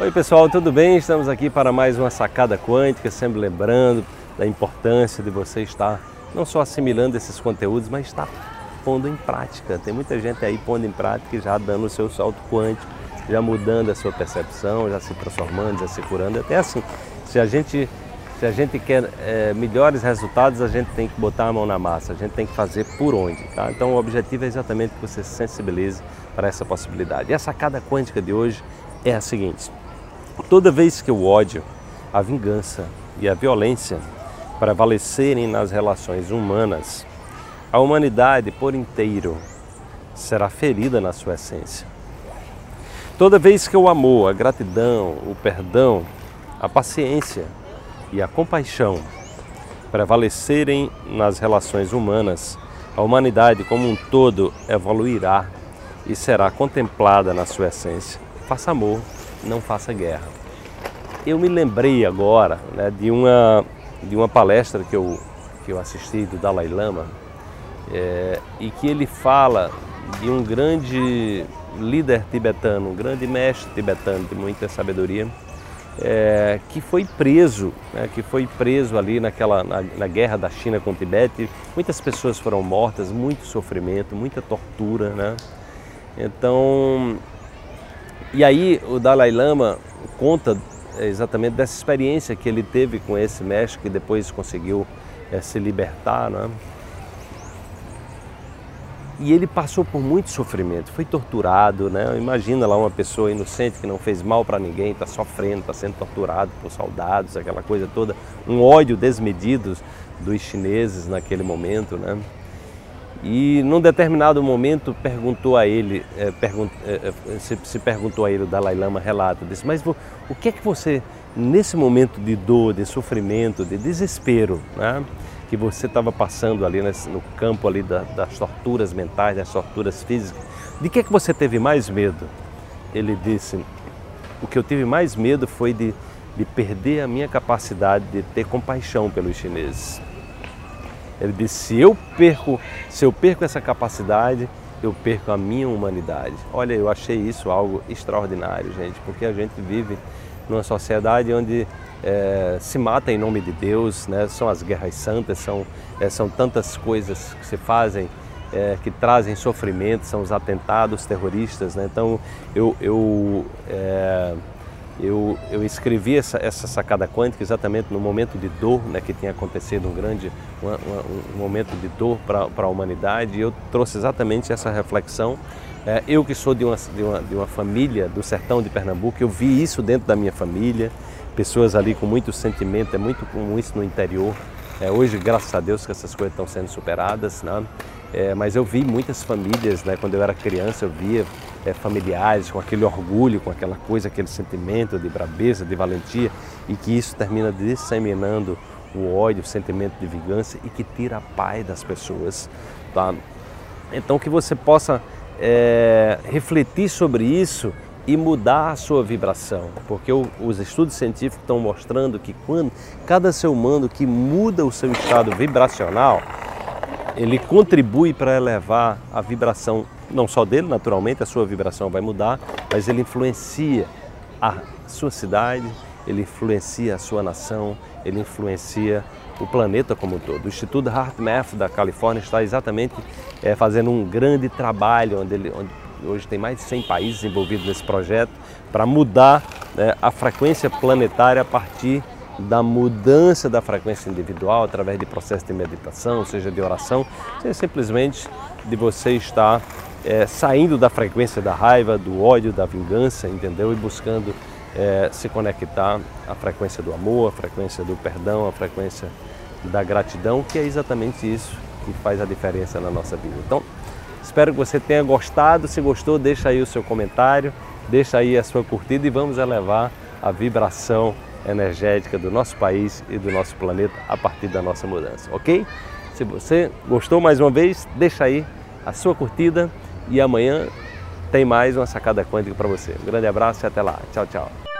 Oi pessoal, tudo bem? Estamos aqui para mais uma sacada quântica, sempre lembrando da importância de você estar não só assimilando esses conteúdos, mas estar pondo em prática. Tem muita gente aí pondo em prática e já dando o seu salto quântico, já mudando a sua percepção, já se transformando, já se curando. Até assim, se a gente se a gente quer é, melhores resultados, a gente tem que botar a mão na massa, a gente tem que fazer por onde. Tá? Então o objetivo é exatamente que você se sensibilize para essa possibilidade. E a sacada quântica de hoje é a seguinte: Toda vez que o ódio, a vingança e a violência prevalecerem nas relações humanas, a humanidade por inteiro será ferida na sua essência. Toda vez que o amor, a gratidão, o perdão, a paciência e a compaixão prevalecerem nas relações humanas, a humanidade como um todo evoluirá e será contemplada na sua essência. Faça amor, não faça guerra. Eu me lembrei agora né, de, uma, de uma palestra que eu, que eu assisti do Dalai Lama é, e que ele fala de um grande líder tibetano, um grande mestre tibetano de muita sabedoria, é, que foi preso, né, que foi preso ali naquela, na, na, guerra da China com o Tibete. Muitas pessoas foram mortas, muito sofrimento, muita tortura. Né? Então, e aí o Dalai Lama conta é, exatamente dessa experiência que ele teve com esse mestre que depois conseguiu é, se libertar, né? E ele passou por muito sofrimento, foi torturado, né? Imagina lá uma pessoa inocente que não fez mal para ninguém, está sofrendo, está sendo torturado por soldados, aquela coisa toda, um ódio desmedido dos chineses naquele momento, né? E num determinado momento perguntou a ele, é, pergun é, é, se, se, perguntou a ele, o Dalai Lama relata, disse, mas o que é que você, nesse momento de dor, de sofrimento, de desespero, né, que você estava passando ali nesse, no campo ali da, das torturas mentais, das torturas físicas, de que é que você teve mais medo? Ele disse, o que eu tive mais medo foi de, de perder a minha capacidade de ter compaixão pelos chineses. Ele disse: se eu perco, se eu perco essa capacidade, eu perco a minha humanidade. Olha, eu achei isso algo extraordinário, gente, porque a gente vive numa sociedade onde é, se mata em nome de Deus, né? são as guerras santas, são, é, são tantas coisas que se fazem é, que trazem sofrimento, são os atentados terroristas. Né? Então eu, eu eu, eu escrevi essa, essa sacada quântica exatamente no momento de dor né, que tinha acontecido, um grande um momento de dor para a humanidade, e eu trouxe exatamente essa reflexão. É, eu que sou de uma, de, uma, de uma família do sertão de Pernambuco, eu vi isso dentro da minha família, pessoas ali com muito sentimento, é muito comum isso no interior. É, hoje, graças a Deus, que essas coisas estão sendo superadas, né? É, mas eu vi muitas famílias, né? quando eu era criança, eu via é, familiares com aquele orgulho, com aquela coisa, aquele sentimento de brabeza, de valentia, e que isso termina disseminando o ódio, o sentimento de vingança e que tira a paz das pessoas. Tá? Então que você possa é, refletir sobre isso e mudar a sua vibração, porque o, os estudos científicos estão mostrando que quando cada ser humano que muda o seu estado vibracional, ele contribui para elevar a vibração não só dele, naturalmente, a sua vibração vai mudar, mas ele influencia a sua cidade, ele influencia a sua nação, ele influencia o planeta como um todo. O Instituto HeartMath da Califórnia está exatamente é, fazendo um grande trabalho, onde, ele, onde hoje tem mais de 100 países envolvidos nesse projeto, para mudar né, a frequência planetária a partir da mudança da frequência individual através de processo de meditação, seja de oração, seja simplesmente de você estar é, saindo da frequência da raiva, do ódio, da vingança, entendeu? E buscando é, se conectar à frequência do amor, à frequência do perdão, à frequência da gratidão, que é exatamente isso que faz a diferença na nossa vida. Então, espero que você tenha gostado. Se gostou, deixa aí o seu comentário, deixa aí a sua curtida e vamos elevar a vibração energética do nosso país e do nosso planeta a partir da nossa mudança, ok? Se você gostou mais uma vez, deixa aí a sua curtida e amanhã tem mais uma sacada quântica para você. Um grande abraço e até lá. Tchau, tchau.